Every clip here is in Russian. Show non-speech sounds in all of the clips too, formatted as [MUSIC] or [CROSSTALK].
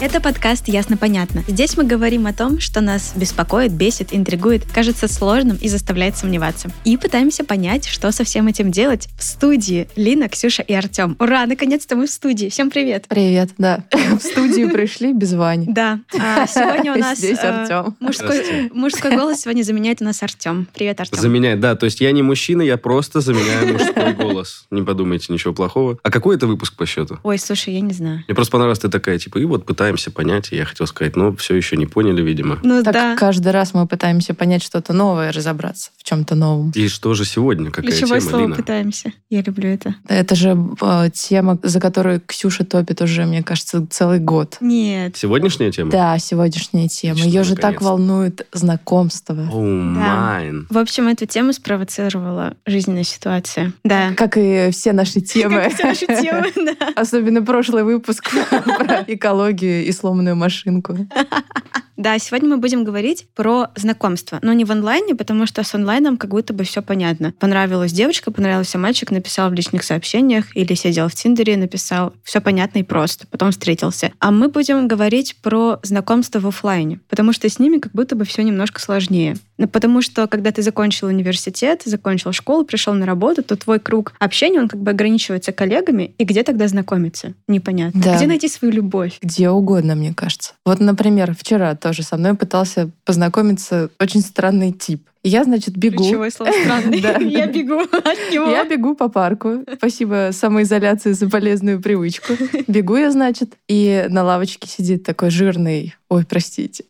Это подкаст «Ясно-понятно». Здесь мы говорим о том, что нас беспокоит, бесит, интригует, кажется сложным и заставляет сомневаться. И пытаемся понять, что со всем этим делать в студии Лина, Ксюша и Артем. Ура, наконец-то мы в студии. Всем привет. Привет, да. В студию пришли без Вани. Да, а сегодня у [LAUGHS] нас Здесь э, Артём. мужской, мужской голос сегодня заменяет у нас Артем. Привет, Артем. Заменяет, да. То есть я не мужчина, я просто заменяю мужской голос. Не подумайте ничего плохого. А какой это выпуск по счету? Ой, слушай, я не знаю. Мне просто понравилось, ты такая, типа, и вот пытаемся понять. И я хотел сказать, ну, все еще не поняли, видимо. Ну Так да, каждый раз мы пытаемся понять что-то новое, разобраться в чем-то новом. И что же сегодня? Какая ключевое тема, слово Лина? пытаемся. Я люблю это. Это же э, тема, за которую Ксюша топит уже, мне кажется, целый год. Нет. Сегодняшняя тема? Да, сегодняшняя тема. Отлично, Ее же так волнует знакомство. О, майн. В общем, эту тему спровоцировала жизненная ситуация. Да. Как и все наши темы. Как и все наши темы, [LAUGHS] да. Особенно прошлый выпуск [LAUGHS] про экологию и сломанную машинку. [LAUGHS] Да, сегодня мы будем говорить про знакомство, но не в онлайне, потому что с онлайном как будто бы все понятно. Понравилась девочка, понравился мальчик, написал в личных сообщениях или сидел в Тиндере, написал. Все понятно и просто. Потом встретился. А мы будем говорить про знакомство в оффлайне, потому что с ними как будто бы все немножко сложнее. Ну, Потому что, когда ты закончил университет, закончил школу, пришел на работу, то твой круг общения, он как бы ограничивается коллегами, и где тогда знакомиться? Непонятно. Да. Где найти свою любовь? Где угодно, мне кажется. Вот, например, вчера тоже со мной пытался познакомиться очень странный тип. И Я, значит, бегу. Ключевое слово странный. [LAUGHS] Да. Я бегу от него. Я бегу по парку. Спасибо самоизоляции за полезную привычку. Бегу я, значит, и на лавочке сидит такой жирный... Ой, простите.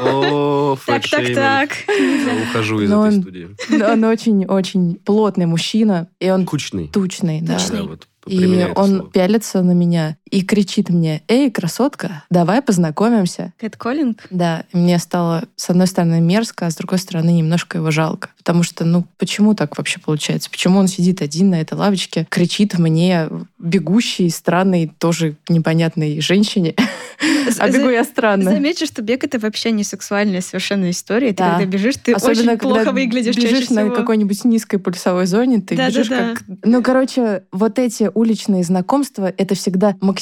О, Так, так, так. Я ухожу из этой студии. Он очень-очень плотный мужчина, и он Кучный. тучный, да. Тучный. Да, вот И он пялится на меня и кричит мне, «Эй, красотка, давай познакомимся». Кэтколлинг? Да, и мне стало, с одной стороны, мерзко, а с другой стороны, немножко его жалко. Потому что, ну, почему так вообще получается? Почему он сидит один на этой лавочке, кричит мне, бегущей, странной, тоже непонятной женщине, а бегу я странно. Замечу, что бег это вообще не сексуальная совершенно история. Ты Да. когда бежишь, ты Особенно, очень плохо когда выглядишь бежишь на какой-нибудь низкой пульсовой зоне, ты бежишь как... Ну, короче, вот эти уличные знакомства, это всегда максимально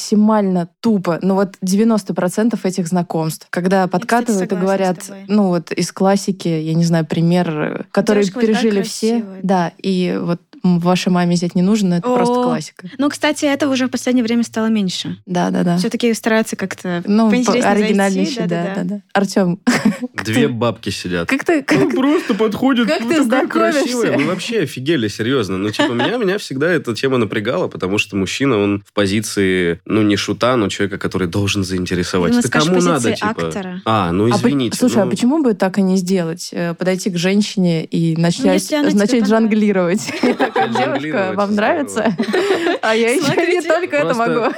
тупо. Ну, вот 90% этих знакомств. Когда подкатывают и говорят, ну, вот из классики, я не знаю, пример, э, который Девушка пережили все. красивая. Да, и вот вашей маме взять не нужно, это просто О. классика. Ну, кстати, этого уже в последнее время стало меньше. Да-да-да. Все-таки стараются как-то Ну, поинтереснее оригинальнейший, зайти. да-да-да. Артем, [LAUGHS] Две бабки сидят. как ты... Ну, как- просто подходит. как ну, ты знакомишься? красивая. Вы вообще офигели, серьезно. Ну, типа, меня, меня всегда эта тема напрягала, потому что мужчина, он в позиции, ну, не шута, но человека, который должен заинтересовать. Скажешь, кому надо, типа? актора. А, ну, А извините. слушай, а ну, почему бы так и не сделать? Э, Подойти к женщине и начать, Ну, начать жонглировать. [LAUGHS] Как девушка, вам нравится? А я еще не только это могу.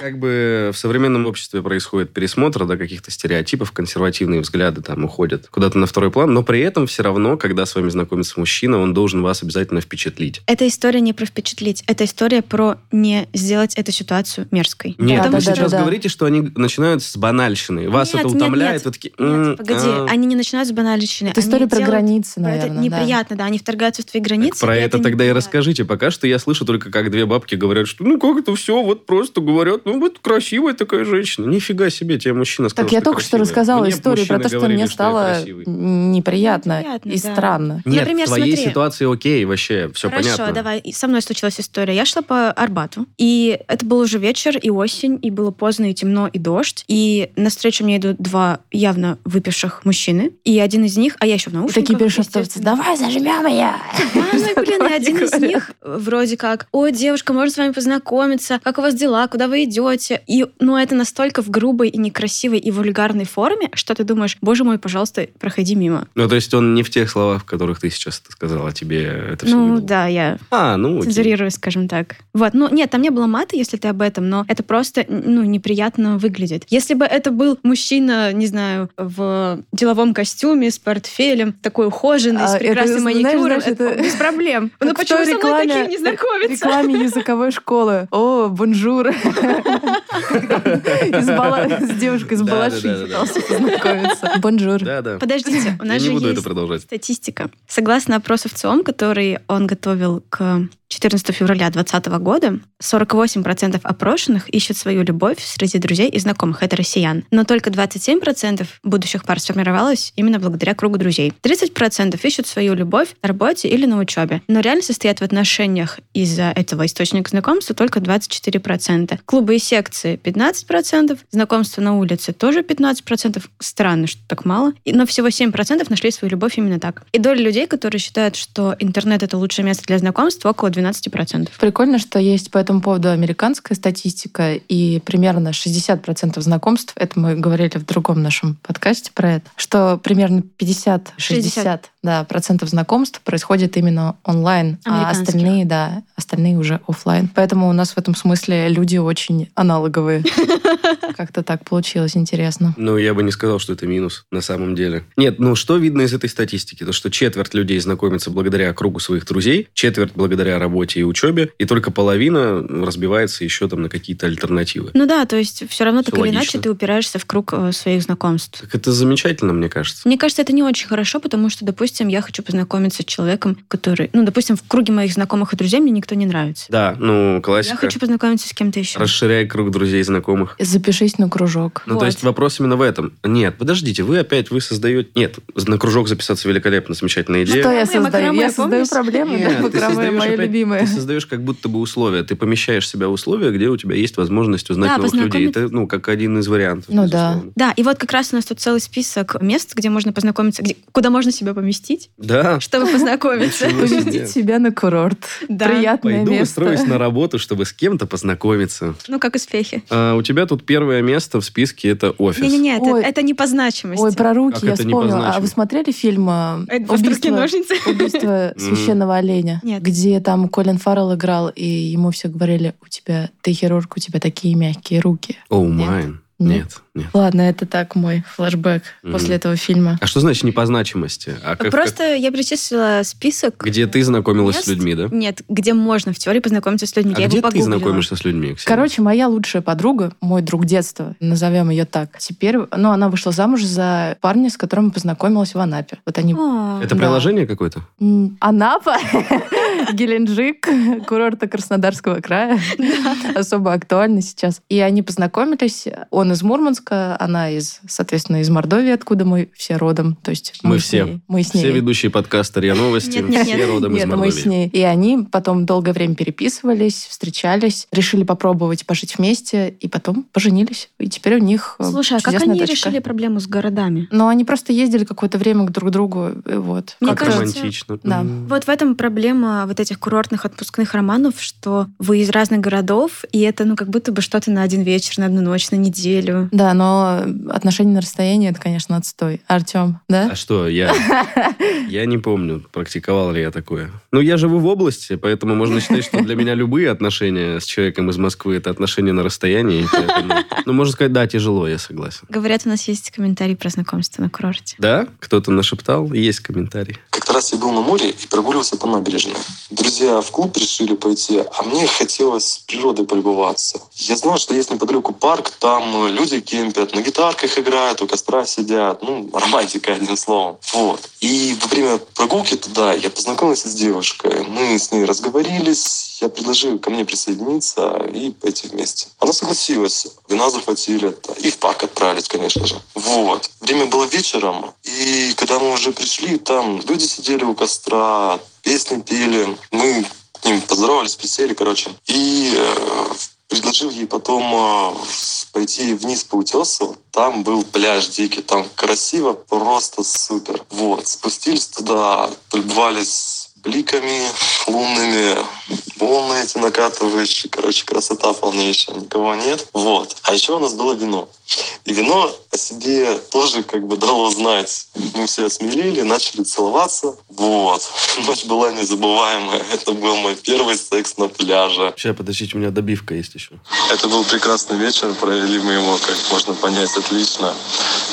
Как бы в современном обществе происходит пересмотр, да, каких-то стереотипов, консервативные взгляды там уходят куда-то на второй план, но при этом все равно, когда с вами знакомится мужчина, он должен вас обязательно впечатлить. Эта история не про впечатлить. Это история про не сделать эту ситуацию мерзкой. Нет, Да, вы да, сейчас да, да. говорите, что они начинают с банальщины. Вас Нет, это нет, утомляет, нет. вы такие... Нет, «М, погоди, а». они не начинают с банальщины. Это история про делают- границы, про это наверное. да. неприятно, да. Они вторгаются в твои границы. Так про и это тогда и расскажите. Пока что я слышу только, как две бабки говорят, что ну как это все, вот просто говорят, ну вот красивая такая женщина. Нифига себе, тебе мужчина сказал, Так я только что рассказала Мне историю про то, что говорили, мне стало неприятно Неприятно, и да. странно. Нет, Например, в твоей смотри. ситуации окей, вообще, все Хорошо, понятно. давай. И Со мной случилась история. Я шла по Арбату, и это был уже вечер, и осень, и было поздно, и темно, и дождь. И навстречу мне идут два явно выпивших мужчины, и один из них, а я еще в наушниках. такие перешептываются, естественно. давай зажмем ее. А, ну, блин, [LAUGHS] и один из Говорят. них вроде как, ой, девушка, можно с вами познакомиться, как у вас дела, куда вы идете? И, ну, это настолько в грубой и некрасивой и вульгарной форме, что ты думаешь, боже мой, пожалуйста, проходи мимо. Ну, то есть он не в тех словах, в которых ты сейчас это сказала, тебе это все Ну, да, я А, ну, окей. цензурирую, скажем так. Вот, ну, нет, там не было мата, если ты об этом, но это просто, ну, неприятно выглядит. Если бы это был мужчина, не знаю, в деловом костюме, с портфелем, такой ухоженный, А, с это, прекрасным знаешь, маникюром, знаешь, это это- без проблем. Ну Как почему в той со мной рекламе- такие не знакомятся? рекламе языковой школы. О, bonjour. [LAUGHS] С девушкой из Балашихи пытался познакомиться. Bonjour. Да, да. Подождите, у нас же есть статистика. Согласно опросу ВЦИОМ, который он готовил к 14 февраля 2020 года, 48% опрошенных ищут свою любовь среди друзей и знакомых. Это россиян. Но только 27% будущих пар сформировалось именно благодаря кругу друзей. 30% ищут свою любовь на работе или на учебе. Но реально состоят в отношениях из-за этого источника знакомства только 24%. Клубы и секции 15%, знакомства на улице тоже 15%. Странно, что так мало. Но всего 7% нашли свою любовь именно так. И доля людей, которые считают, что интернет — это лучшее место для знакомства, около 12%. Прикольно, что есть по этому поводу американская статистика, и примерно 60% знакомств, это мы говорили в другом нашем подкасте про это, что примерно 50-60 60. Да, процентов знакомств происходит именно онлайн, а остальные, да, остальные уже оффлайн. Поэтому у нас в этом смысле люди очень аналоговые. [LAUGHS] Как-то так получилось, интересно. Ну, я бы не сказал, что это минус на самом деле. Нет, ну что видно из этой статистики? То, что четверть людей знакомится благодаря кругу своих друзей, четверть благодаря работе и учебе, и только половина разбивается еще там на какие-то альтернативы. Ну да, то есть все равно так или иначе ты упираешься в круг э, своих знакомств. Так это замечательно, мне кажется. Мне кажется, это не очень хорошо, потому что, допустим, я хочу познакомиться с человеком, который, ну, допустим, в круге моих знакомых и друзей мне никто не нравится. Да, ну, Я классика. хочу познакомиться с кем-то еще. Расширяй круг друзей и знакомых. Запишись на кружок. Ну, Вот. то есть вопрос именно в этом. Нет, подождите, вы опять, вы создаете... Нет, на кружок записаться великолепно, замечательная идея. Что я создаю? Я создаю проблемы, Нет, да, создаешь мои опять- любимые. Ты создаешь как будто бы условия. Ты помещаешь себя в условия, где у тебя есть возможность узнать Да, новых людей. Это, ну, как один из вариантов. Ну да. Да, и вот как раз у нас тут целый список мест, где можно познакомиться, где- куда можно себя поместить, Да. чтобы познакомиться. Поместить себя на курорт. Да. Приятное Пойду место. устроюсь на работу, чтобы с кем-то познакомиться. Ну, как успехи. А у тебя тут первое место в списке это офис. Не-не-не, это, Ой. это не по значимости. Ой, про руки Как я вспомнила. А вы смотрели фильм э, Это «Острые «Убийство, ножницы». убийство [LAUGHS] священного оленя», Нет. где там Колин Фаррелл играл, и ему все говорили, у тебя, ты хирург, у тебя такие мягкие руки. Оу, Нет. майн. Нет. Нет, нет. Ладно, это так мой флешбэк Мгм. после этого фильма. А что значит не по значимости? А как, Просто я перечислила список. как- где ты знакомилась мест. с людьми, да? Нет, где можно в теории познакомиться с людьми. А я где его ты погуглила. знакомишься с людьми? Ксения? Короче, моя лучшая подруга, мой друг детства, назовем ее так, теперь, ну, она вышла замуж за парня, с которым познакомилась в Анапе. Вот они... О, это да. приложение какое-то? Анапа, [LAUGHS] Геленджик, курорты Краснодарского края. [LAUGHS] Особо актуально сейчас. И они познакомились. Он из Мурманска, она из, соответственно, из Мордовии, откуда мы все родом. То есть Мы с все. ней- Мы с ней. Все ведущие подкаста РИА Новости, Нет, нет, все нет. родом из Нет, мы Мордовии. с ней. И они потом долгое время переписывались, встречались, решили попробовать пожить вместе, и потом поженились. И теперь у них э, Слушай, а как они дочка. решили проблему с городами? Но они просто ездили какое-то время к друг другу, и вот. Мне Как кажется, романтично. да. Вот в этом проблема вот этих курортных отпускных романов, что вы из разных городов, и это ну как будто бы что-то на один вечер, на одну ночь, на неделю. Да, но отношения на расстоянии это, конечно, отстой. Артем, да? А что, я... Я не помню, практиковал ли я такое. Ну, я живу в области, поэтому можно считать, что для меня любые отношения с человеком из Москвы это отношения на расстоянии. поэтому- Ну, можно сказать, да, тяжело, я согласен. Говорят, у нас есть комментарий про знакомство на курорте. Да? Кто-то нашептал? Есть комментарий. Как-то раз я был на море и прогуливался по набережной. Друзья в клуб решили пойти, а мне хотелось природой полюбоваться. Я знал, что есть неподалеку парк, там люди кемпят, на гитарках играют, у костра сидят. Ну, романтика, одним словом. Вот. И во время прогулки туда я познакомился с девушкой. Мы с ней разговорились, я предложил ко мне присоединиться и пойти вместе. Она согласилась. Вина захватили и в парк отправились, конечно же. Вот. Время было вечером, и когда мы уже пришли, там люди сидели у костра, песни пели. Мы к ним поздоровались, присели, короче. И э, предложил ей потом э, пойти вниз по утесу. Там был пляж дикий, там красиво, просто супер. Вот, спустились туда, полюбовались бликами лунными, волны эти накатывающие, короче, красота полнейшая, никого нет. Вот. А еще у нас было вино. И вино о себе тоже как бы дало знать. Мы все осмелели, начали целоваться. Вот. [LAUGHS] Ночь была незабываемая. Это был мой первый секс на пляже. Сейчас, подождите, у меня добивка есть еще. Это был прекрасный вечер, провели мы его, как можно понять, отлично.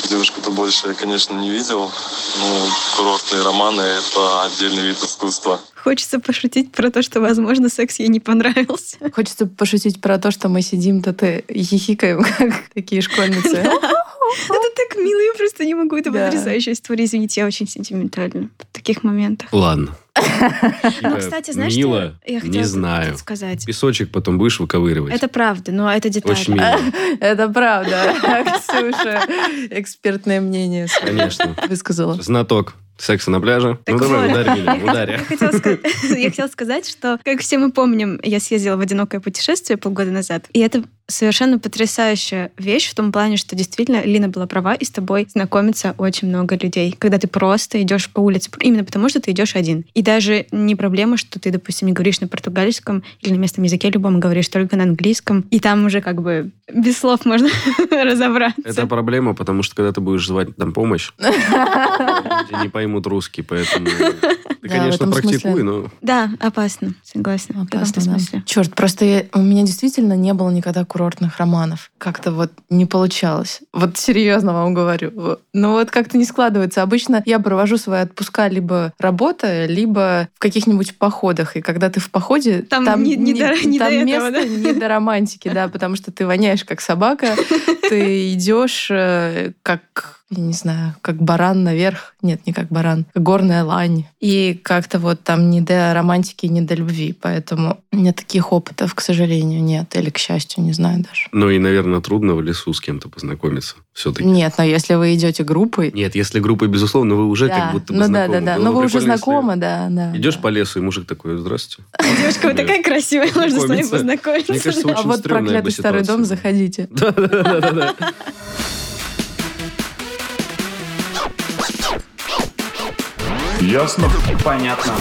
Девушку-то больше я, конечно, не видел. Ну, курортные романы — это отдельный вид искусства. Хочется пошутить про то, что, возможно, секс ей не понравился. Хочется пошутить про то, что мы сидим тут и хихикаем, [LAUGHS] как такие школьницы. Это так мило, я просто не могу. Это Да. потрясающая история. Извините, я очень сентиментальна в таких моментах. Ладно. [LAUGHS] Ну, кстати, знаешь, Мило, что я хотела не знаю. сказать? Песочек потом будешь выковыривать. Это правда, но это деталь. Очень мило. [LAUGHS] Это правда. Ксюша экспертное мнение Конечно. высказала. Знаток секса на пляже. Так ну давай, ударь меня, [LAUGHS] Я хотела сказать- [LAUGHS] Я хотела сказать, что, как все мы помним, я съездила в одинокое путешествие полгода назад. И это совершенно потрясающая вещь в том плане, что действительно Лина была права, и с тобой знакомится очень много людей. Когда ты просто идешь по улице, именно потому что ты идешь один. И даже не проблема, что ты, допустим, не говоришь на португальском или на местном языке любом, говоришь только на английском. И там уже как бы без слов можно [LAUGHS] разобраться. Это проблема, потому что когда ты будешь звать там помощь, [LAUGHS] люди не поймут русский, поэтому ты, конечно, практикуй, смысле. но Да, опасно, согласна. смысле. Черт, просто я- у меня действительно не было никогда курортных романов. Как-то вот не получалось. Вот серьезно вам говорю. Ну вот как-то не складывается. Обычно я провожу свои отпуска либо работая, либо в каких-нибудь походах. И когда ты в походе, Там не- не до- не там до этого, место да? не до романтики, да, потому что ты воняешь как собака, [LAUGHS] ты идешь э, как я не знаю, как баран наверх. Нет, не как баран, как горная лань. И как-то вот там не до романтики, не до любви. Поэтому у меня таких опытов, к сожалению, нет. Или к счастью, не знаю даже. Ну и, наверное, трудно в лесу с кем-то познакомиться все-таки. Нет, но если вы идете группой... Нет, если группой, безусловно, вы уже да, как будто бы ну да, знакомы. да, да. Ну бы вы уже знакомы, да, да. Идешь да. по лесу, и мужик такой, здравствуйте. [LAUGHS] Девушка, вы такая красивая, можно с вами Знакомиться. познакомиться. А вот проклятый старый дом, заходите. [LAUGHS] Да-да-да. [LAUGHS] Ясно? Понятно.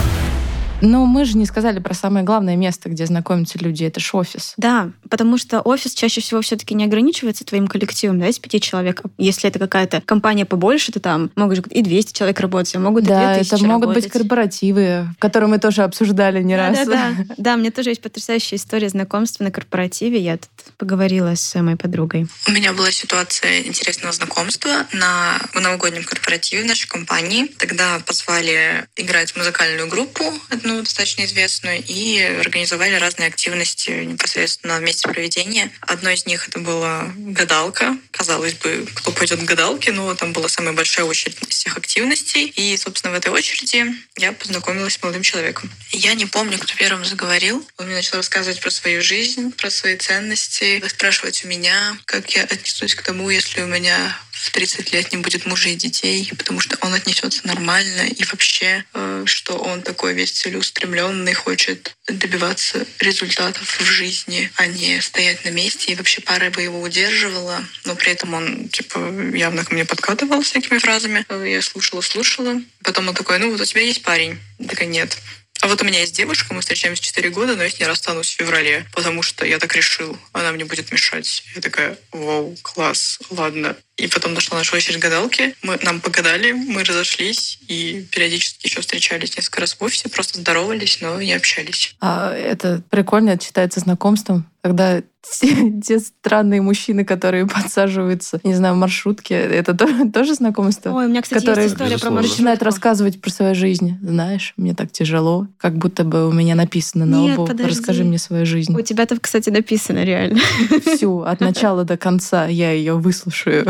Но мы же не сказали про самое главное место, где знакомятся люди. Это ж офис. Да, потому что офис чаще всего все-таки не ограничивается твоим коллективом, да, из пяти человек. Если это какая-то компания побольше, то там могут же и 200 человек работать, а могут и Да, 2000 это могут быть работать. корпоративы, которые мы тоже обсуждали не да, раз. Да, да. [LAUGHS] Да, у меня тоже есть потрясающая история знакомства на корпоративе. Я тут поговорила с моей подругой. У меня была ситуация интересного знакомства на новогоднем корпоративе в нашей компании. Тогда позвали играть в музыкальную группу, одну достаточно известную, и организовали разные активности непосредственно в месте проведения. Одной из них это была гадалка. Казалось бы, кто пойдет к гадалке, но там была самая большая очередь из всех активностей. И, собственно, в этой очереди я познакомилась с молодым человеком. Я не помню, кто первым заговорил. Он мне начал рассказывать про свою жизнь, про свои ценности, спрашивать у меня, как я отнесусь к тому, если у меня в 30 лет не будет мужа и детей, потому что он отнесется нормально и вообще, э, что он такой весь целеустремленный, хочет добиваться результатов в жизни, а не стоять на месте. И вообще пара бы его удерживала, но при этом он типа явно ко мне подкатывал всякими фразами. Э, Я слушала, слушала. Потом он такой, ну вот у тебя есть парень? Я такая, нет. А вот у меня есть девушка, мы встречаемся 4 года, но я с ней расстанусь в феврале, потому что я так решил, она мне будет мешать. Я такая, вау, класс, ладно. И потом дошла наша очередь гадалки, мы, нам погадали, мы разошлись и периодически еще встречались несколько раз в офисе, просто здоровались, но не общались. А это прикольно, это считается знакомством, когда те, те странные мужчины, которые подсаживаются, не знаю, в маршрутке, это то- тоже знакомство? Ой, у меня, кстати, Которые есть история про маршрутку. Начинают рассказывать про свою жизнь. Знаешь, мне так тяжело, как будто бы у меня написано на Нет, лбу. подожди. Расскажи мне свою жизнь. У тебя-то, кстати, написано реально. Всю, от начала до конца я ее выслушаю.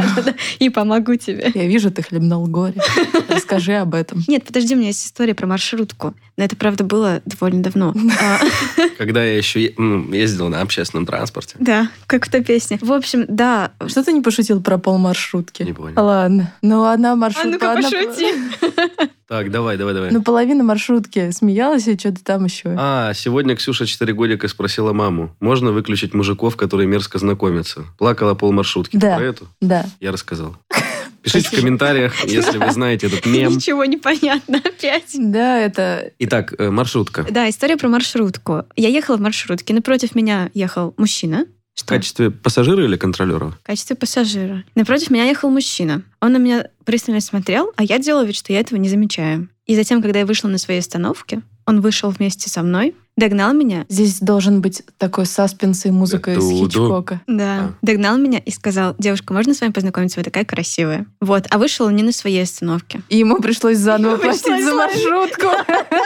И помогу тебе. Я вижу, ты хлебнул горе. Расскажи об этом. Нет, подожди, у меня есть история про маршрутку. Но это, правда, было довольно давно. Когда я еще ну, ездил на общественном транспорте. Да, как в той песне. В общем, да. Что ты не пошутил про пол маршрутки? Не понял. Ладно. Ну, одна А маршрутка... ну-ка, одна- пошути. [LAUGHS] Так, давай, давай, давай. Ну, половина маршрутки смеялась и что-то там еще. А, сегодня Ксюша 4 годика спросила маму, можно выключить мужиков, которые мерзко знакомятся? Плакала пол маршрутки. Да. Про эту Да. я рассказал. [LAUGHS] Пишите в комментариях, [LAUGHS] если вы знаете этот мем. Ничего не понятно опять. Да, это... Итак, э, маршрутка. Да, история про маршрутку. Я ехала в маршрутке, напротив меня ехал мужчина. В Что? качестве пассажира или контролера? В качестве пассажира. Напротив меня ехал мужчина. Он на меня пристально смотрел, а я делала вид, что я этого не замечаю. И затем, когда я вышла на своей остановке, он вышел вместе со мной, Догнал меня. Здесь должен быть такой саспенс и музыка из. Хичкока. Из. Да. А. Догнал меня и сказал, девушка, можно с вами познакомиться? Вы такая красивая. Вот. А вышел он не на своей остановке. И ему пришлось заново Ему пришлось платить за маршрутку.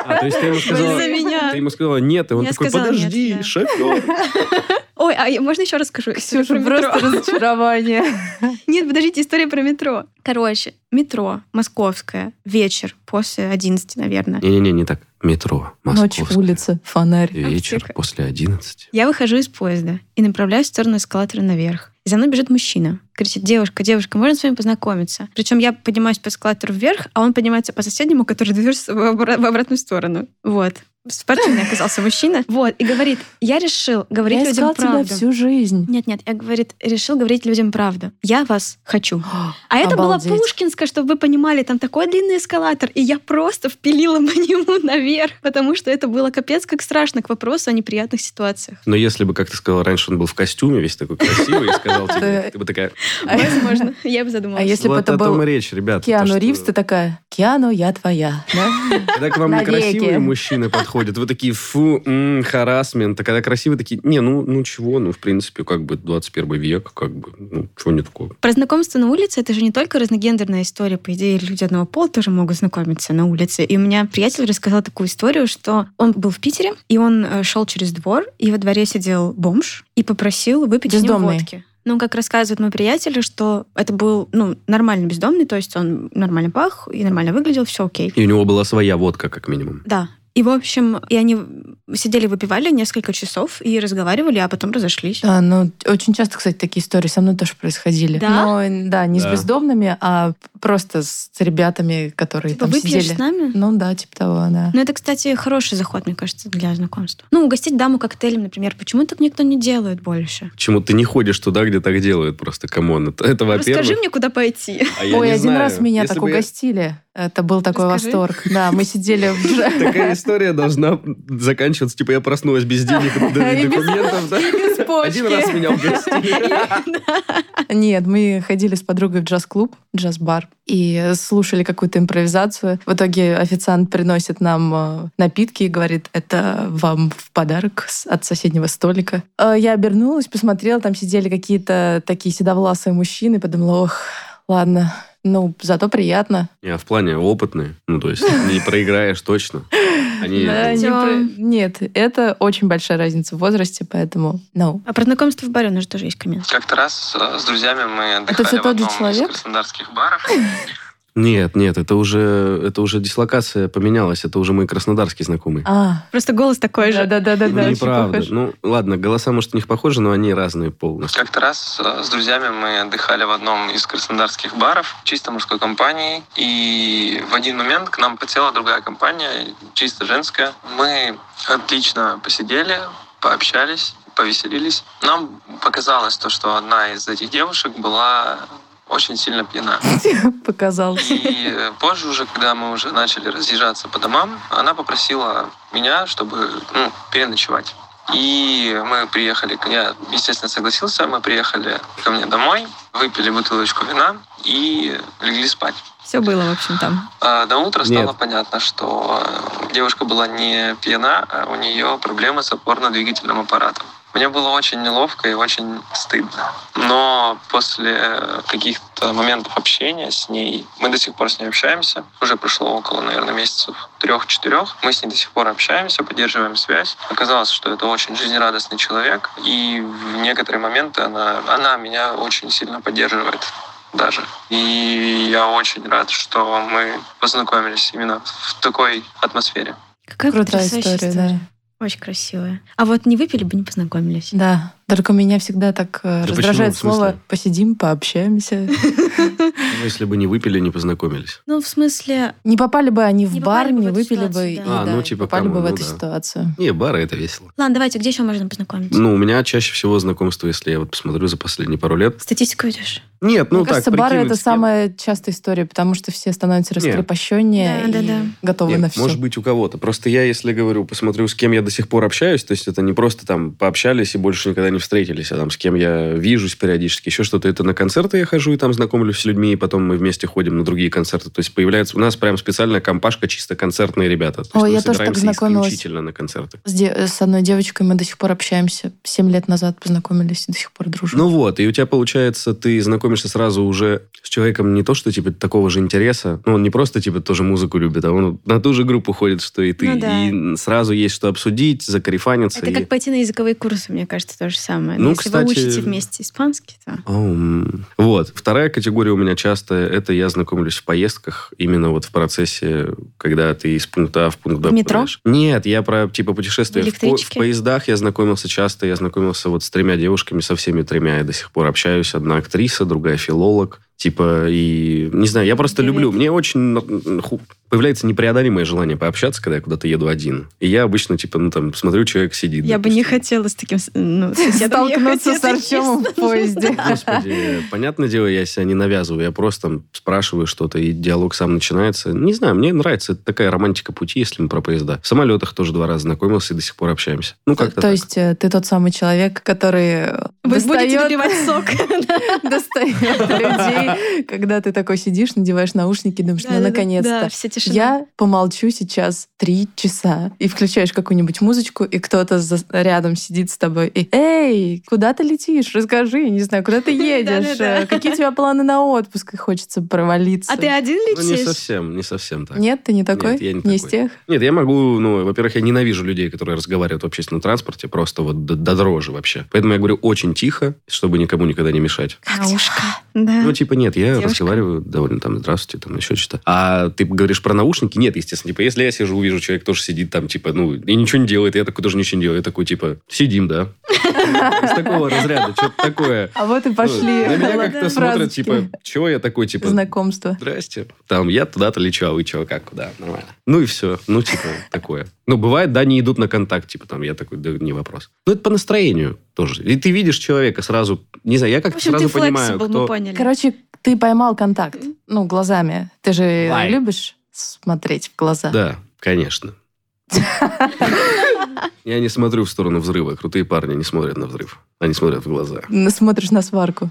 А, то есть ты ему [LAUGHS] сказала... За меня. Ты ему сказала нет, и он такой, подожди, шофер. [LAUGHS] Ой, а я- можно еще расскажу? историю Ксюша, про метро? просто разочарование. [LAUGHS] Нет, подождите, история про метро. Короче, метро, московское, вечер, после 11, наверное. Не-не-не, не так. Метро, Ночь, Московская. улица, фонарь. Вечер Аптека. после 11. Я выхожу из поезда и направляюсь в сторону эскалатора наверх. И за мной бежит мужчина. Кричит, девушка, девушка, можно с вами познакомиться? Причем я поднимаюсь по эскалатору вверх, а он поднимается по соседнему, который движется в, обра- в обратную сторону. Вот. Спортивный оказался мужчина. Вот. И говорит, я решил говорить Я людям искал тебя правду. всю жизнь. Нет, нет, я говорит, решил говорить людям правду. Я вас хочу. А это Обалдеть. была Пушкинская, чтобы вы понимали, там такой длинный эскалатор, и я просто впилила [LAUGHS] по нему наверх, потому что это было капец как страшно к вопросу о неприятных ситуациях. Но если бы, как ты сказала раньше, он был в костюме, весь такой красивый, и сказал [LAUGHS] тебе, ты бы такая, [LAUGHS] Возможно, я бы задумалась. А если бы это был речь, ребята. Киану Ривз, ты такая, Киану, я твоя. Да? Когда к вам некрасивые мужчины подходят, вы такие, фу, харасмент. А когда красивые, такие, не, ну, ну чего, ну, в принципе, как бы 21 век, как бы, ну, чего не такого. Про знакомство на улице это же не только разногендерная история. По идее, люди одного пола тоже могут знакомиться на улице. И у меня приятель рассказал такую историю, что он был в Питере, и он э, шел через двор, и во дворе сидел бомж и попросил выпить с ним водки. Ну, как рассказывает мой приятель, что это был ну, нормальный бездомный, то есть он нормально пах и нормально выглядел, все окей. И у него была своя водка, как минимум. Да. И, в общем, и они сидели, выпивали несколько часов и разговаривали, а потом разошлись. Да, ну, очень часто, кстати, такие истории со мной тоже происходили. Да? Но, да, не Да. с бездомными, а просто с ребятами, которые Типа, там выпьешь сидели. с нами? Ну да, типа того, да. Ну, это, кстати, хороший заход, мне кажется, для знакомства. Ну, угостить даму коктейлем, например. Почему так никто не делает больше? Почему ты не ходишь туда, где так делают просто, come on. Это, это во-первых. Расскажи мне, куда пойти. А я Ой, не один знаю. раз меня Если так бы я- угостили. Это был такой Расскажи. восторг. Да, мы сидели в [LAUGHS] Такая история должна заканчиваться, типа я проснулась без денег [LAUGHS] и документов. Один раз меня угостили. [LAUGHS] Нет, мы ходили с подругой в джаз-клуб, джаз-бар, и слушали какую-то импровизацию. В итоге официант приносит нам э, напитки и говорит, это вам в подарок от соседнего столика. Э, Я обернулась, посмотрела, там сидели какие-то такие седовласые мужчины, подумала, ох, ладно, ну, зато приятно. Не, а в плане опытные. Ну, то есть не проиграешь точно. Они... Да, не Хотя- про- Нет, это очень большая разница в возрасте, поэтому, ну, А про знакомство в баре у нас же тоже есть коммент. Как-то раз э, с друзьями мы отдыхали всё в тот же одном человек? из краснодарских баров. [LAUGHS] Нет, нет, это уже, это уже дислокация поменялась. Это уже мой краснодарский знакомый. а, Просто голос такой же. да-да-да-да. очень Неправда. Ну, ладно, голоса, может, у них похожи, но они разные полностью. Как-то раз э, с друзьями мы отдыхали в одном из краснодарских баров, чисто мужской компании, и в один момент к нам подсела другая компания, чисто женская. Мы отлично посидели, пообщались, повеселились. Нам показалось то, что одна из этих девушек была очень сильно пьяна. [LAUGHS] Показал. И э, позже уже, когда мы уже начали разъезжаться по домам, она попросила меня, чтобы ну, переночевать. И мы приехали, я, естественно, согласился, мы приехали ко мне домой, выпили бутылочку вина и легли спать. Все было, в общем, там. А до утра стало Нет. понятно, что э, девушка была не пьяна, а у нее проблемы с опорно-двигательным аппаратом. Мне было очень неловко и очень стыдно. Но после каких-то моментов общения с ней, мы до сих пор с ней общаемся, уже прошло около, наверное, месяцев трех-четырех, мы с ней до сих пор общаемся, поддерживаем связь. Оказалось, что это очень жизнерадостный человек, и в некоторые моменты она, она меня очень сильно поддерживает даже. И я очень рад, что мы познакомились именно в такой атмосфере. Какая Крутая история, история. да. Очень красивая. А вот не выпили бы, не познакомились. Да. Только меня всегда так э, Да раздражает почему? Слово «посидим, пообщаемся». Ну, если бы не выпили, не познакомились. Ну, в смысле, Не попали бы они в бар, не выпили бы, да. А, да, ну, типа, попали бы в ну эту да. ситуацию. Не, бары это весело. ладно, давайте, где еще можно познакомиться? Ну, у меня чаще всего знакомство, если я вот посмотрю за последние пару лет. Статистику ведешь? Нет, ну Мне так, кажется, бары — это самая частая история, потому что все становятся Не. раскрепощеннее Да, да, и да. готовы Нет, на все. Может быть, у кого-то. Просто я, если говорю, посмотрю, с кем я до сих пор общаюсь, то есть это не просто там пообщались и больше никогда не ли встретились, а там с кем я вижусь периодически, еще что-то. Это на концерты я хожу и там знакомлюсь с людьми, и потом мы вместе ходим на другие концерты. То есть появляется у нас прям специальная компашка чисто концертные ребята. То есть Ой, мы я тоже так знакомилась. исключительно на концерты. С, де- с одной девочкой мы до сих пор общаемся. Семь лет назад познакомились и до сих пор дружим. Ну вот, и у тебя получается, ты знакомишься сразу уже с человеком не то, что типа такого же интереса, ну он не просто типа тоже музыку любит, а он на ту же группу ходит, что и ты. Ну да. И сразу есть что обсудить, закарифаниться. Это и- как пойти на языковые курсы, мне кажется, то самое. Ну, Если кстати- вы учите вместе испанский, то... Ам. Вот. Вторая категория у меня часто это я знакомлюсь в поездках, именно вот в процессе, когда ты из пункта А в пункт Б В метро? Нет, я про типа путешествия. В по- в поездах я знакомился часто. Я знакомился вот с тремя девушками, со всеми тремя я до сих пор общаюсь. Одна актриса, другая филолог. Типа, и... Не знаю, я просто Привет. люблю. Мне очень появляется непреодолимое желание пообщаться, когда я куда-то еду один. И я обычно, типа, ну, там, смотрю, человек сидит. Я бы не допустим. хотела с таким ну, Столкнуться с Артемом в поезде. [LAUGHS] Господи, понятное дело, я себя не навязываю. Я просто там спрашиваю что-то, и диалог сам начинается. Не знаю, мне нравится это такая романтика пути, если мы про поезда. В самолетах тоже два раза знакомился и до сих пор общаемся. Ну, То, как-то то есть э, ты тот самый человек, который Вы будете сок. [LAUGHS] достает людей, [LAUGHS] когда ты такой сидишь, надеваешь наушники, думаешь, ну, наконец-то. Да, вся тишина. Я помолчу сейчас три часа. И включаешь какую-нибудь музычку, и кто-то за- рядом сидит с тобой. И, эй, куда ты летишь? Расскажи, не знаю, куда ты [LAUGHS] едешь? Э, Какие у тебя планы на отпуск? И хочется провалиться. А ты один Ну, не летишь? совсем, не совсем так. Нет, ты не такой? Нет, я не из такой. тех? Нет, я могу, ну, во-первых, я ненавижу людей, которые разговаривают в общественном транспорте, просто вот до, до дрожи вообще. Поэтому я говорю очень тихо, чтобы никому никогда не мешать. Как ушка. Да. Ну, типа, нет, я Девушка. разговариваю довольно там, здравствуйте, там, еще что-то. А ты говоришь про наушники? Нет, естественно. Типа, если я сижу, увижу, человек тоже сидит там, типа, ну, и ничего не делает, я такой тоже ничего не делаю. Я такой, типа, сидим, да. Из такого разряда, что-то такое. А вот и Ну, пошли На меня как-то смотрят, типа, чего я такой, типа, Знакомство. Здрасте. Там, я туда-то лечу, а вы чего, как, куда? Нормально. Ну и все. Ну, типа, такое. Ну, бывает, да, не идут на контакт, типа, там, я такой, да, не вопрос. Ну, это по настроению тоже. И ты видишь человека сразу, не знаю, я как-то сразу понимаю, мы кто... поняли. Короче, ты поймал контакт. Ну, глазами. Ты же любишь смотреть в глаза? Да, конечно. Я не смотрю в сторону взрыва. Крутые парни не смотрят на взрыв. Они смотрят в глаза. Смотришь на сварку.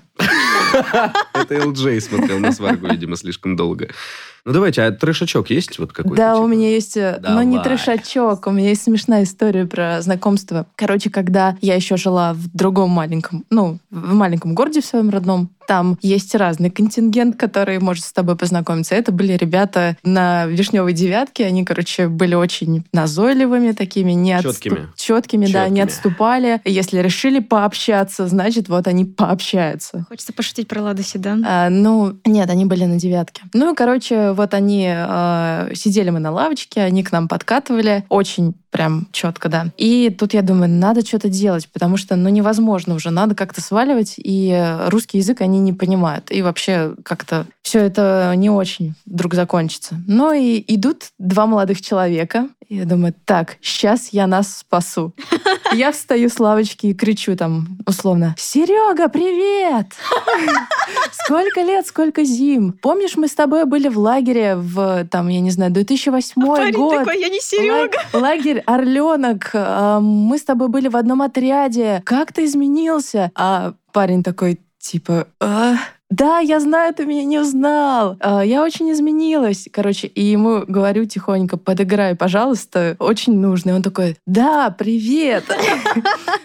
Это LJ смотрел на сварку, видимо, слишком долго. Ну, давайте, а трешачок есть вот какой-то? Да, типа? у меня есть, э, ну не трешачок, у меня есть смешная история про знакомство. Короче, когда я еще жила в другом маленьком, ну, в маленьком городе в своем родном, там есть разный контингент, который может с тобой познакомиться. Это были ребята на вишневой девятке, они, короче, были очень назойливыми такими, не отступ- Чёткими. Чёткими, да, не отступали. Если решили пообщаться, значит, вот они пообщаются. Хочется пошутить про Лада Седан. А, ну, нет, они были на девятке. Ну, короче, вот они э, сидели мы на лавочке, они к нам подкатывали, очень прям четко, да. И тут я думаю, надо что-то делать, потому что, ну, невозможно уже, надо как-то сваливать, и русский язык они не понимают. И вообще как-то все это не очень вдруг закончится. Ну и идут два молодых человека, я думаю, так, сейчас я нас спасу. [LAUGHS] Я встаю с лавочки и кричу там условно, Серега, привет! [LAUGHS] Сколько лет, сколько зим. Помнишь, мы с тобой были в лагере в, там, я не знаю, 2008 Парень год. такой, я не Серега. Ла- [LAUGHS] Лагерь Орленок. А, Мы с тобой были в одном отряде. Как ты изменился? А парень такой, типа, «А, да, я знаю, ты меня не узнал. А, Я очень изменилась. Короче, и ему говорю тихонько, подыграй, пожалуйста, очень нужно. И он такой, да, привет. [LAUGHS]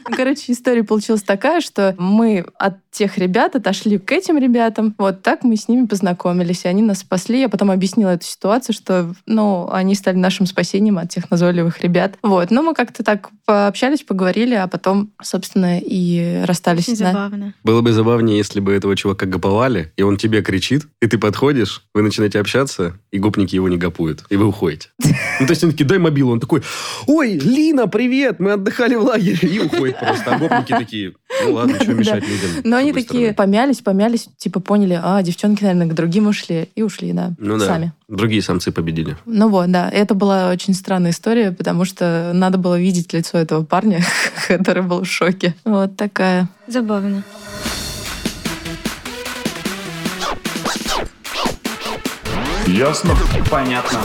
Ну, Короче, история получилась такая, что мы от тех ребят отошли к этим ребятам. Вот так мы с ними познакомились, и они нас спасли. Я потом объяснила эту ситуацию, что, ну, они стали нашим спасением от тех назойливых ребят. Вот, но мы как-то так пообщались, поговорили, а потом, собственно, и расстались. Забавно. Было бы забавнее, если бы этого чувака гоповали, и он тебе кричит, и ты подходишь, вы начинаете общаться, и гопники его не гопуют, и вы уходите. [LAUGHS] Ну, то есть он такие, дай мобилу, он такой, ой, Лина, привет, мы отдыхали в лагере, и уходит просто. А гопники такие, ну ладно, что мешать людям. Но они такие помялись, помялись, типа поняли, а, девчонки, наверное, к другим ушли, и ушли, да, Ну да, сами. другие самцы победили. Ну вот, да. Это была очень странная история, потому что надо было видеть лицо этого парня, [LAUGHS] который был в шоке. Вот такая. Забавно. Ясно? Понятно.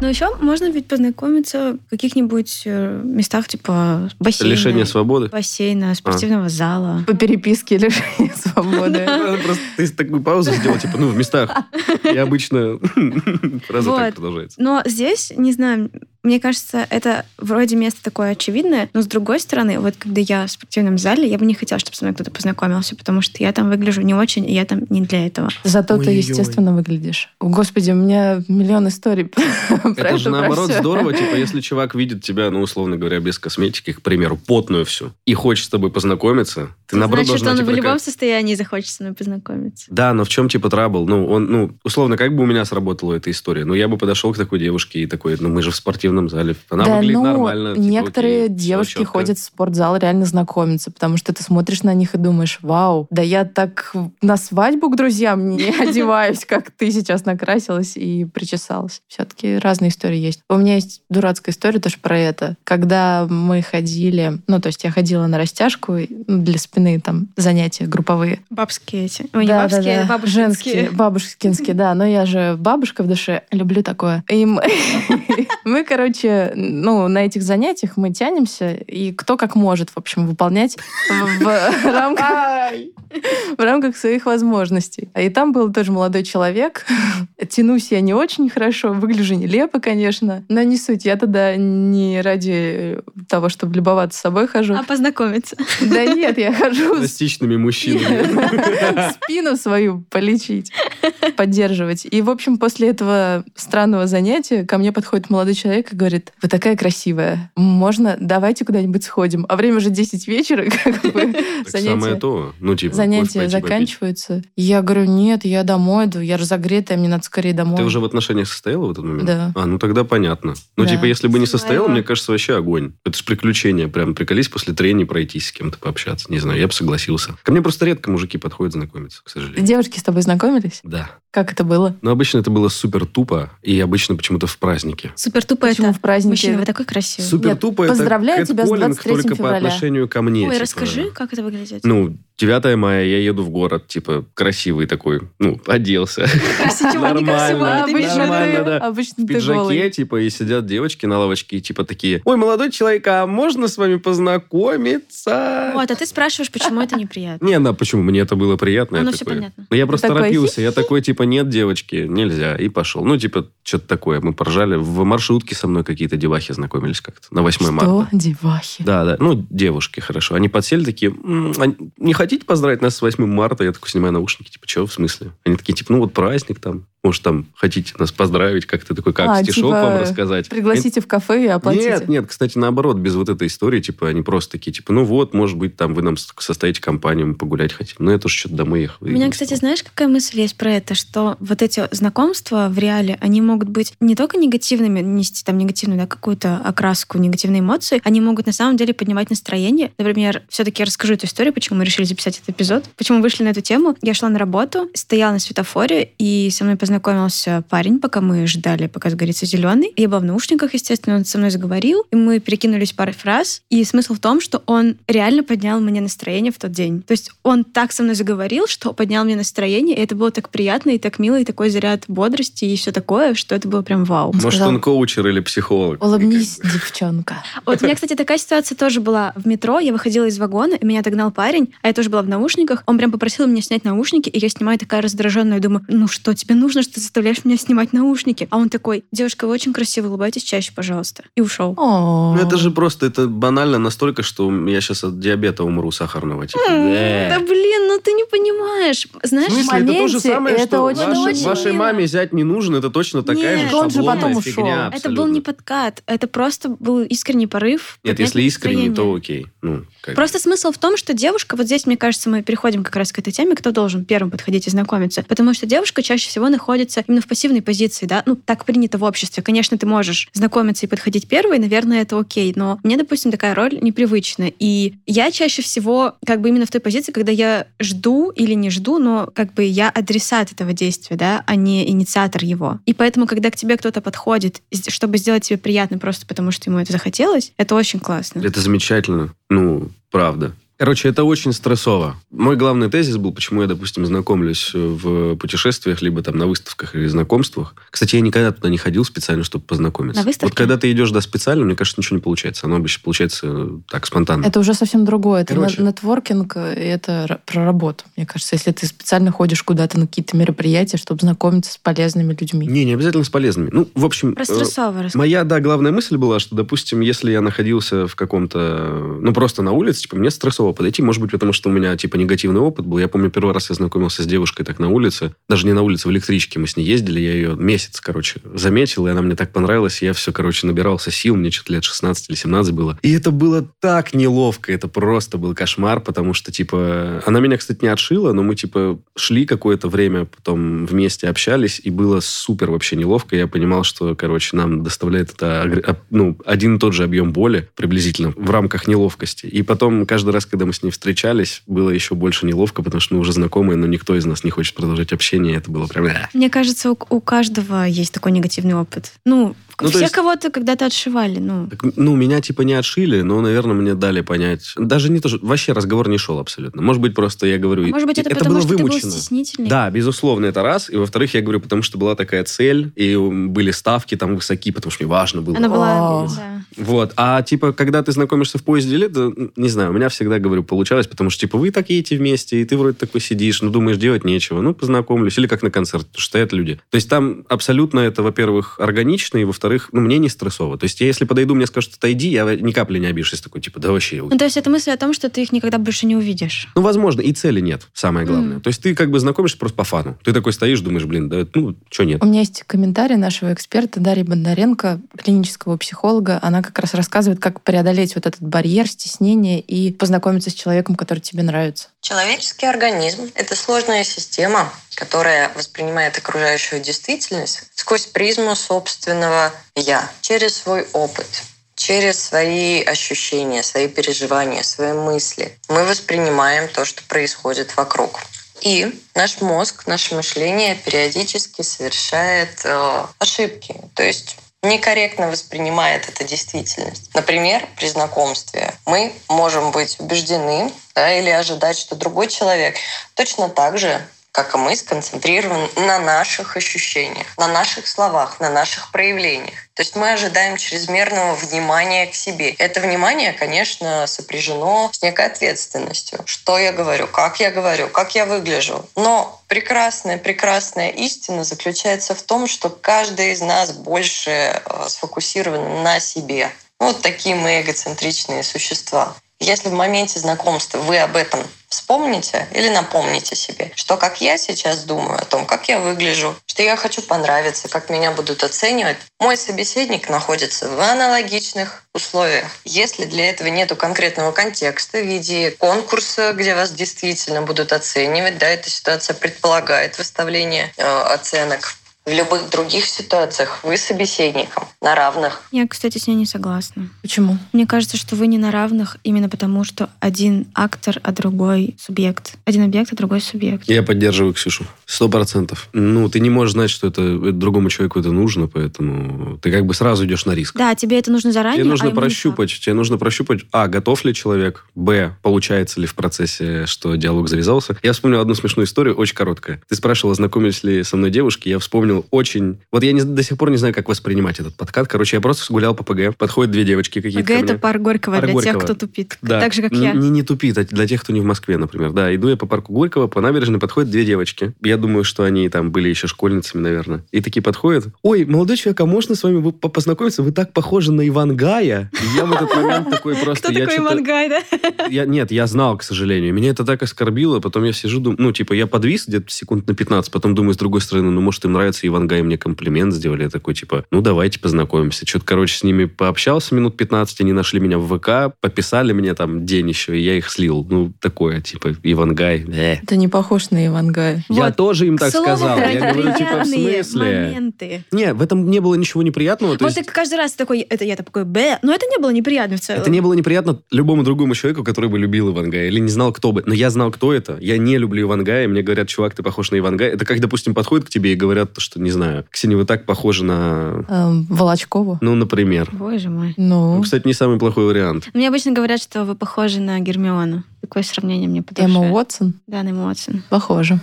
Но еще можно ведь познакомиться в каких-нибудь э, местах, типа бассейна. Лишение свободы. Бассейна, спортивного зала. По переписке лишения [LAUGHS] свободы. Просто ты такую паузу сделал, типа, ну, в местах. И обычно [LAUGHS] фраза так Вот. продолжается. Но здесь, не знаю, мне кажется, это вроде место такое очевидное, но с другой стороны, вот когда я в спортивном зале, я бы не хотела, чтобы со мной кто-то познакомился, потому что я там выгляжу не очень, и я там не для этого. Зато ты Ой-ой-ой. естественно выглядишь. О, Господи, у меня миллион историй [LAUGHS] про Это же наоборот здорово, [LAUGHS] типа, если чувак видит тебя, ну, условно говоря, без косметики, к примеру, потную всю, и хочет с тобой познакомиться, ты наоборот Значит, должна, он типа, в любом состоянии захочет со мной познакомиться. Да, но в чем типа трабл? Ну, он, ну, условно, как бы у меня сработала эта история? Ну, я бы подошел к такой девушке и такой, ну, мы же в спортивном зале. Она да, выглядит ну, нормально. типа, некоторые окей, девушки чётко. ходят в спортзал реально знакомиться, потому что ты смотришь на них и думаешь, вау, да я так на свадьбу к друзьям не [LAUGHS] одеваюсь, как ты сейчас накрасилась и причесалась. Все-таки разные истории есть. У меня есть дурацкая история тоже про это. Когда мы ходили, ну, то есть я ходила на растяжку для спины, там, занятия групповые. Бабские эти. Ой, не Да, бабские, да, а да. бабушкинские. Женские, бабушкинские, да. Но я же бабушка в душе, люблю такое. И мы, [LAUGHS] мы, короче, ну, на этих занятиях мы тянемся, и кто как может, в общем, выполнять в, [LAUGHS] рамках, [LAUGHS] в рамках своих возможностей. И там был тоже молодой человек. [LAUGHS] Тянусь я не очень хорошо, выгляжу нелепо, конечно, но не суть. Я тогда не ради того, чтобы любоваться собой хожу. А познакомиться. Да нет, я хожу с Пластичными мужчинами. спину свою полечить, поддерживать. И, в общем, после этого странного занятия ко мне подходит молодой человек и говорит, вы такая красивая, можно, давайте куда-нибудь сходим. А время уже 10 вечера, [LAUGHS] как бы занятия, то. Ну, типа, занятия заканчиваются. Я говорю, нет, я домой иду, я разогретая, мне надо скорее домой. Ты уже в отношениях состояла в этот момент? Да. А, ну тогда понятно. Ну, типа, если бы не состояла, мне кажется, вообще огонь. Это же приключение. Прям приколись после трения пройтись с кем-то, пообщаться. Не знаю, я бы согласился. Ко мне просто редко мужики подходят знакомиться, к сожалению. Девушки с тобой знакомились? Да. Как это было? Но обычно это было супер тупо, и обычно почему-то в празднике. Супер тупо Почему это. в празднике? Мужчина, вы такой красивый. Супер тупо это поздравляю тебя с кэтколлинг 23 только по февраля. отношению ко мне. Ой, типа. расскажи, как это выглядит. Ну, 9 мая я еду в город, типа, красивый такой, ну, оделся. Красиво, Нормально, нормально, да. обычно В пиджаке, типа, и сидят девочки на лавочке, типа такие, ой, молодой человек, а можно с вами познакомиться? Вот, а ты спрашиваешь, почему это неприятно. Не, да, почему? Мне это было приятно. Оно я все понятно. Ну, я просто торопился. Я [LAUGHS] такой, типа, нет, девочки, нельзя. И пошел. Ну, типа, что-то такое. Мы поржали. В маршрутке со мной какие-то девахи знакомились как-то. На 8 Что? марта. Девахи. Да, да. Ну, девушки, хорошо. Они подсели такие, «М, а не хотите поздравить нас с 8 марта? Я такой снимаю наушники, типа, что, в смысле? Они такие, типа, ну, вот праздник там. Может, там, хотите нас поздравить? Как-то такой, как, А, стишок типа, вам рассказать? Пригласите в кафе и оплатите. Нет, нет, кстати, наоборот, без вот этой истории, типа, они просто такие, типа, ну вот, может быть, там вы нам составите компанию, мы погулять хотим. Но я тоже что-то домой ехал. У меня, кстати, знаешь, какая мысль есть про это, что вот эти знакомства в реале, они могут быть не только негативными, нести там негативную, да, какую-то окраску, негативные эмоции, они могут на самом деле поднимать настроение. Например, все-таки я расскажу эту историю, почему мы решили записать этот эпизод, почему вышли на эту тему. Я шла на работу, стояла на светофоре, и со мной познакомился парень, пока мы ждали, пока сгорится зеленый. Я была в наушниках, естественно, он со мной заговорил, и мы перекинулись парой фраз. И смысл в том, что он реально поднял мне настроение в тот день. То есть он так со мной заговорил, что поднял мне настроение, и это было так приятно, и так мило, и такой заряд бодрости, и все такое, что это было прям вау. Может, сказал- он коучер или психолог. Улыбнись, девчонка. Вот у меня, кстати, такая ситуация тоже была в метро. Я выходила из вагона, и меня догнал парень, а я тоже была в наушниках. Он прям попросил меня снять наушники, и я снимаю такая раздраженная, думаю, ну что, тебе нужно, что ты заставляешь меня снимать наушники? А он такой, девушка, вы очень красиво, улыбайтесь чаще, пожалуйста. И ушел. О, Ну, это же просто, это банально настолько, что я сейчас от диабета умру сахарного. Типа. Да блин, ну ты не понимаешь. Знаешь, В смысле, это то же самое, это что очень- вашей- очень вашей мило. маме взять не нужен, это точно такая Нет. же Он же шаблонная потом ушел. фигня. это был не подкат, это просто был искренний порыв. Нет, если искренне, то окей. Ну, как. Просто смысл в том, что девушка, вот здесь, мне кажется, мы переходим как раз к этой теме, кто должен первым подходить и знакомиться. Потому что девушка чаще всего находится именно в пассивной позиции, да, ну, так принято в обществе. Конечно, ты можешь знакомиться и подходить первой, наверное, это окей, но мне, допустим, такая роль непривычна. И я чаще всего как бы именно в той позиции, когда я жду или не жду, но как бы я адресат этого действия, да, а не инициатор его. И поэтому, когда к тебе кто-то подходит, чтобы сделать тебе приятно просто потому, что ему это захотелось, это очень классно. Это замечательно. Ну, правда. Короче, это очень стрессово. Мой главный тезис был, почему я, допустим, знакомлюсь в путешествиях, либо там на выставках или знакомствах. Кстати, я никогда туда не ходил специально, чтобы познакомиться. На выставке? Вот когда ты идешь, да, специально, мне кажется, ничего не получается. Оно обычно получается э, так, спонтанно. Это уже совсем другое. Это Короче. не- нетворкинг, и это про работу. Мне кажется, если ты специально ходишь куда-то на какие-то мероприятия, чтобы знакомиться с полезными людьми. Не, не обязательно с полезными. Ну, в общем... Про э, стрессово расскажи. Моя, да, главная мысль была, что, допустим, если я находился в каком-то, ну, просто на улице, типа, мне стрессово подойти, может быть, потому что у меня, типа, негативный опыт был. Я помню, первый раз я знакомился с девушкой так на улице, даже не на улице, в электричке мы с ней ездили, я ее месяц, короче, заметил, и она мне так понравилась, я все, короче, набирался сил, мне что-то лет 16 или 17 было. И это было так неловко, это просто был кошмар, потому что, типа, она меня, кстати, не отшила, но мы, типа, шли какое-то время, потом вместе общались, и было супер вообще неловко. Я понимал, что, короче, нам доставляет это, а, ну, один и тот же объем боли приблизительно в рамках неловкости. И потом, каждый раз, когда мы с ней встречались, было еще больше неловко, потому что мы уже знакомые, но никто из нас не хочет продолжать общение. Это было прям... Мне кажется, у, у каждого есть такой негативный опыт. Ну, Ну, все есть- кого-то когда-то отшивали. Ну, Так, ну, меня типа не отшили, но, наверное, мне дали понять. Даже не то, что... Вообще разговор не шел абсолютно. Может быть, просто я говорю... может быть, и- это, потому было что ты был вымучено. стеснительный. Да, безусловно, это раз. И во-вторых, я говорю, потому что была такая цель, и были ставки там высоки, потому что мне важно было. Она была... О. да. Вот. А типа, когда ты знакомишься в поезде лет, да, не знаю, у меня всегда, говорю, получалось, потому что, типа, вы так едете вместе, и ты вроде такой сидишь, ну, думаешь, делать нечего, ну, познакомлюсь. Или как на концерт, стоят люди. То есть там абсолютно это, во-первых, органично, и, во-вторых, ну, мне не стрессово. То есть я, если подойду, мне скажут, отойди, я ни капли не обижусь, такой, типа, да вообще, Ну, то есть это мысль о том, что ты их никогда больше не увидишь. ну, возможно, и цели нет, самое главное. Мгм. То есть ты как бы знакомишься просто по фану. Ты такой стоишь, думаешь, блин, да, ну, что нет. У меня есть комментарий нашего эксперта Дарьи Бондаренко, клинического психолога. Она как раз рассказывает, как преодолеть вот этот барьер, стеснение и познакомиться с человеком, который тебе нравится. Человеческий организм – это сложная система, которая воспринимает окружающую действительность сквозь призму собственного «я», через свой опыт, через свои ощущения, свои переживания, свои мысли. Мы воспринимаем то, что происходит вокруг. И наш мозг, наше мышление периодически совершает э, ошибки. То есть некорректно воспринимает эту действительность. Например, при знакомстве мы можем быть убеждены да, или ожидать, что другой человек точно так же, как и мы, сконцентрирован на наших ощущениях, на наших словах, на наших проявлениях. То есть мы ожидаем чрезмерного внимания к себе. Это внимание, конечно, сопряжено с некой ответственностью. Что я говорю, как я говорю, как я выгляжу. Но прекрасная, прекрасная истина заключается в том, что каждый из нас больше э, сфокусирован на себе. Вот такие мы эгоцентричные существа. Если в моменте знакомства вы об этом вспомните или напомните себе, что как я сейчас думаю о том, как я выгляжу, что я хочу понравиться, как меня будут оценивать, мой собеседник находится в аналогичных условиях. Если для этого нет конкретного контекста в виде конкурса, где вас действительно будут оценивать, да, эта ситуация предполагает выставление э, оценок. В любых других ситуациях вы собеседником на равных. Я, кстати, с ней не согласна. Почему? Мне кажется, что вы не на равных именно потому, что один актор, а другой субъект. Один объект, а другой субъект. Я поддерживаю Ксюшу. Сто процентов. Ну, ты не можешь знать, что это это другому человеку это нужно, поэтому ты как бы сразу идешь на риск. Да, тебе это нужно заранее, Тебе а нужно никак. прощупать. Тебе нужно прощупать, а, готов ли человек, б, получается ли в процессе, что диалог завязался. Я вспомнил одну смешную историю, очень короткая. Ты спрашивала, знакомились ли со мной девушки, я вспомнил очень... Вот я не- до сих пор не знаю, как воспринимать этот подкат. Короче, я просто гулял по ПГ, подходят две девочки какие-то ПГ это мне. пар Горького Пар для тех, Горького. кто тупит. Да. Так же, как я. Не, не тупит, а для тех, кто не в Москве, например. Да, иду я по парку Горького, по набережной подходят две девочки. Я думаю, что они там были еще школьницами, наверное. И такие подходят. Ой, молодой человек, а можно с вами познакомиться? Вы так похожи на Ивангая. И я в этот момент такой просто... Кто такой чё-то- Мангай, да? я, нет, я знал, к сожалению. Меня это так оскорбило. Потом я сижу, думаю, ну, типа, я подвис где-то секунд на 15, потом думаю, с другой стороны, ну, может, им нравится Ивангай, мне комплимент сделали. Я такой, типа, ну, давайте познакомимся. Что-то, короче, с ними пообщался минут 15, они нашли меня в ВК, пописали мне там день еще, и я их слил. Ну, такое, типа, Ивангай. э. Это не похож на Ивангая. Я Вот. тоже им так К слову, сказал. Я говорю, типа, в смысле? моменты. Не, в этом не было ничего неприятного. То Вот есть... ты каждый раз такой, это я такой, б, но это не было неприятно в целом. Это не было неприятно любому другому человеку, который бы любил Ивангая или не знал, кто бы. Но я знал, кто это. Я не люблю Ивангая. Мне говорят, чувак, ты похож на Ивангая. Это как, допустим, подходят к тебе и говорят, что что, не знаю, Ксения, вы так похожи на... Эм, Волочкову. Ну, например. Боже мой. Ну, Ну, кстати, не самый плохой вариант. Мне обычно говорят, что вы похожи на Гермиону. Такое сравнение мне по душе. Эмма Уотсон. Да, на Эмму Уотсон. Похоже.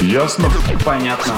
Ясно? Понятно.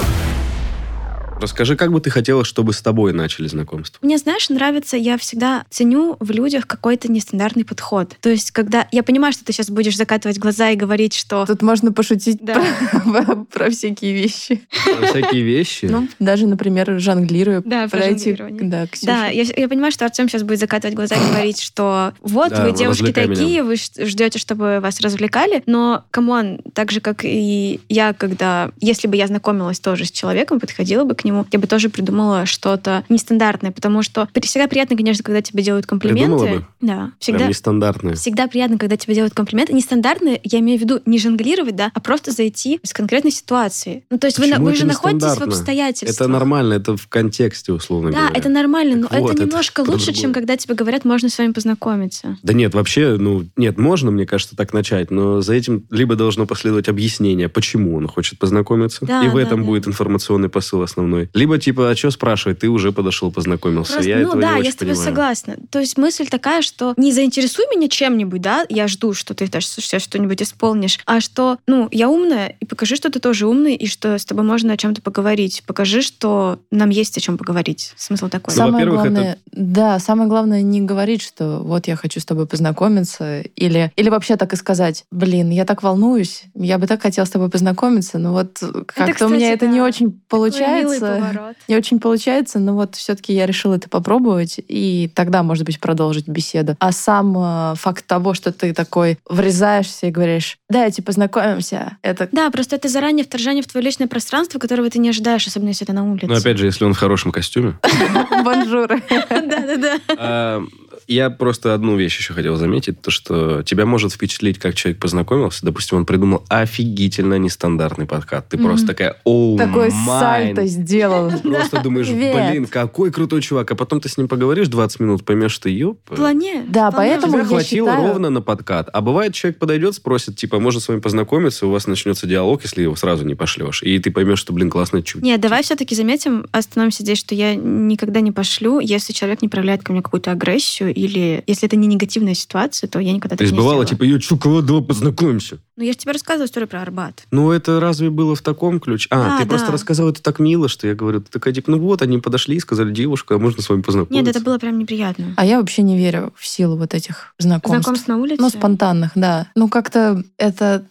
Расскажи, как бы ты хотела, чтобы с тобой начали знакомство? Мне, знаешь, нравится, я всегда ценю в людях какой-то нестандартный подход. То есть, когда я понимаю, что ты сейчас будешь закатывать глаза и говорить, что Тут можно пошутить Да. про, [LAUGHS] про всякие вещи. Про всякие вещи? Ну, Даже, например, жонглируя. Да, про жонглирование. Да, Ксюша. Да, я, я понимаю, что Артем сейчас будет закатывать глаза и говорить, что вот Да, вы девушки меня. такие, вы ждете, чтобы вас развлекали, но, come on, так же, как и я, когда, если бы я знакомилась тоже с человеком, подходила бы к нему, я бы тоже придумала что-то нестандартное, потому что всегда приятно, конечно, когда тебе делают комплименты. Придумала бы? Да, всегда. Прям нестандартные. Всегда приятно, когда тебе делают комплименты. Нестандартные, я имею в виду не жонглировать, да, а просто зайти с конкретной ситуации. Ну, то есть вы, Почему вы это же находитесь в обстоятельствах. Это нормально, это в контексте, условно Да, говоря. это нормально, но Так вот, это это немножко про лучше, другое. чем когда тебе говорят, можно с вами познакомиться. Да нет, вообще, ну, нет, можно, мне кажется, так начать, но за этим либо должно последовать объяснение, почему он хочет познакомиться, Да, и в да, этом да. будет информационный посыл основной. Либо типа, а что спрашивать, ты уже подошел, познакомился. Просто, я ну этого да, не очень я с тобой понимаю. согласна. То есть мысль такая, что не заинтересуй меня чем-нибудь, да, я жду, что ты даже сейчас что-нибудь исполнишь, а что, ну, я умная, и покажи, что ты тоже умный, и что с тобой можно о чем-то поговорить. Покажи, что нам есть о чем поговорить. Смысл такой. Ну, Самое во-первых, это- главное, да, самое главное не говорить, что вот я хочу с тобой познакомиться, или, или вообще так и сказать, блин, я так волнуюсь, я бы так хотела с тобой познакомиться, но вот как-то у меня это да. не очень Такой милый получается. Поворот. Не очень получается, но вот все-таки я решила это попробовать, и тогда, может быть, продолжить беседу. А сам э, факт того, что ты такой врезаешься и говоришь, давайте познакомимся, это Да, просто это заранее вторжение в твое личное пространство, которого ты не ожидаешь, особенно если это на улице. Но опять же, если он в хорошем костюме. [LAUGHS] бонжуры. [LAUGHS] Да-да-да. Я просто одну вещь еще хотел заметить, то что тебя может впечатлить, как человек познакомился. Допустим, он придумал офигительно нестандартный подкат. Ты Мгм. просто такая, оу, Такой майн». сальто сделал. [LAUGHS] Просто думаешь, блин, какой крутой чувак. А потом ты с ним поговоришь 20 минут, поймешь, что ёп. Вполне. Да, поэтому Тебя я хватило ровно на подкат. А бывает, человек подойдет, спросит, типа, может с вами познакомиться, у вас начнется диалог, если его сразу не пошлешь. И ты поймешь, что, блин, классный чуть. Нет, давай все-таки заметим, остановимся здесь, что я никогда не пошлю, если человек не проявляет ко мне какую-то агрессию, или если это не негативная ситуация, то я никогда То так есть не бывало, сделаю. типа, я чё, кого, давай познакомимся. Ну, я же тебе рассказывала историю про Арбат. Ну, это разве было в таком ключе? А, Да, ты просто да. рассказал это так мило, что я говорю, ты такая, типа, ну вот, они подошли и сказали, девушка, а можно с вами познакомиться? Нет, это было прям неприятно. А я вообще не верю в силу вот этих знакомств. Знакомств на улице? Ну, спонтанных, да. Ну, как-то это...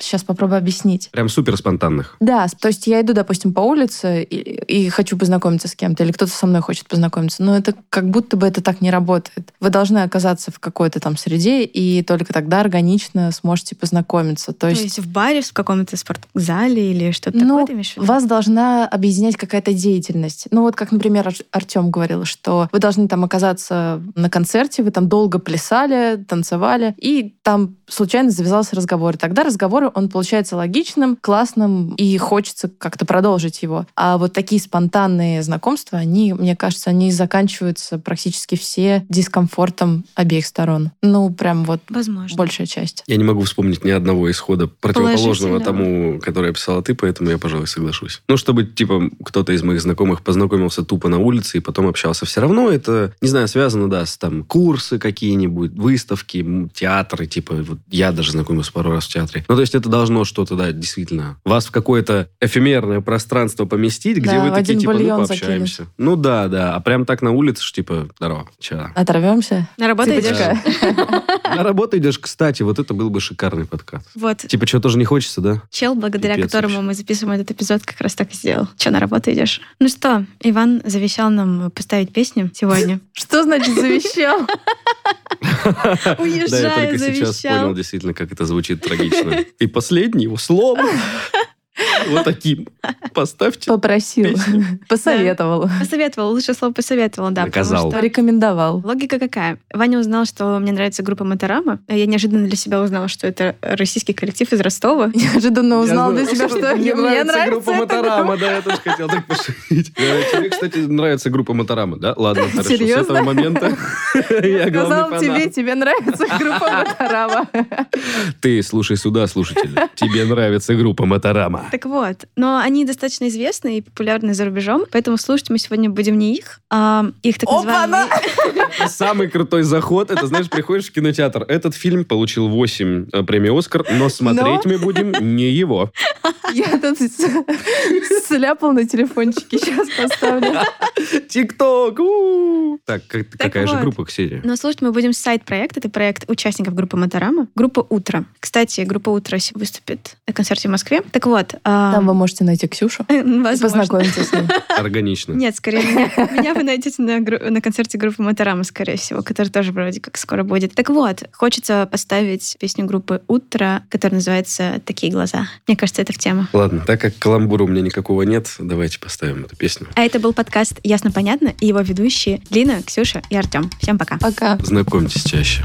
Сейчас попробую объяснить. Прям супер спонтанных. Да, то есть я иду, допустим, по улице и, и хочу познакомиться с кем-то, или кто-то со мной хочет познакомиться, но это как будто бы это так не работает. Вы должны оказаться в какой-то там среде, и только тогда органично сможете познакомиться. То То есть, есть в баре, в каком-то спортзале или что-то Ну, такое ты виду? вас должна объединять какая-то деятельность. Ну вот как, например, Артем говорил, что вы должны там оказаться на концерте, вы там долго плясали, танцевали, и там случайно завязался разговор. И тогда разговор, он получается логичным, классным, и хочется как-то продолжить его. А вот такие спонтанные знакомства, они, мне кажется, они заканчиваются практически все дискомфортом обеих сторон. Ну, прям вот Возможно. большая часть. Я не могу вспомнить ни одного исхода противоположного тому, который описала ты, поэтому я, пожалуй, соглашусь. Ну, чтобы, типа, кто-то из моих знакомых познакомился тупо на улице и потом общался. Все равно это, не знаю, связано, да, с там курсы какие-нибудь, выставки, театры, типа, вот я даже знакомился пару раз в театре. Ну, то есть это должно что-то, да, действительно, вас в какое-то эфемерное пространство поместить, где Да, вы такие, типа, ну, пообщаемся. Ну, да, да. А прям так на улице, ж, типа, здорово, чё? Оторвемся? На работу Цыпочка. идешь? На работу идешь, кстати, вот это был бы шикарный подкат. Вот. Типа, что тоже не хочется, да? Чел, благодаря Пипец которому вообще. мы записываем этот эпизод, как раз так и сделал. Че, на работу идешь? Ну что, Иван завещал нам поставить песню сегодня. [LAUGHS] Что значит завещал? [LAUGHS] Да, я только сейчас завещал. понял действительно, как это звучит трагично. И последнее его слово. [LAUGHS] Вот таким. Поставьте. Попросил. Посоветовал. Посоветовал, лучше слово посоветовал, да. Наказал. что Порекомендовал. Логика какая? Ваня узнал, что мне нравится группа Моторама. Я неожиданно для себя узнала, что это российский коллектив из Ростова. [LAUGHS] Неожиданно узнал для себя, что мне мне нравится группа Моторама, да, я тоже хотел так пошутить. [LAUGHS] Э, Тебе, кстати, нравится группа Моторама, да? Ладно, хорошо, с этого момента [LAUGHS] я Сказал тебе, тебе нравится группа Моторама. Ты слушай сюда, слушатель. Тебе нравится группа Моторама. Так вот, но они достаточно известны и популярны за рубежом, поэтому слушать мы сегодня будем не их, а их так называемые... [LAUGHS] Самый крутой заход, это, знаешь, приходишь в кинотеатр. Этот фильм получил 8 э, премий «Оскар», но смотреть мы будем не его. [LAUGHS] Я тут сляпал на телефончике, сейчас поставлю. [LAUGHS] ТикТок! Так, как- какая же группа, Ксения? Но слушать мы будем сайт-проект. Это проект участников группы Моторама. Группа «Утро». Кстати, группа «Утро» выступит на концерте в Москве. Так вот, Там вы можете найти Ксюшу [LAUGHS] возможно. познакомиться с ней. Органично. Нет, скорее [LAUGHS] меня, меня вы найдете на, на концерте группы Моторама, скорее всего, который тоже вроде как скоро будет. Так вот, хочется поставить песню группы «Утро», которая называется «Такие глаза». Мне кажется, это в тему. Ладно, так как каламбура у меня никакого нет, давайте поставим эту песню. А это был подкаст «Ясно-понятно» и его ведущие Лина, Ксюша и Артем. Всем пока. Пока. Знакомьтесь чаще.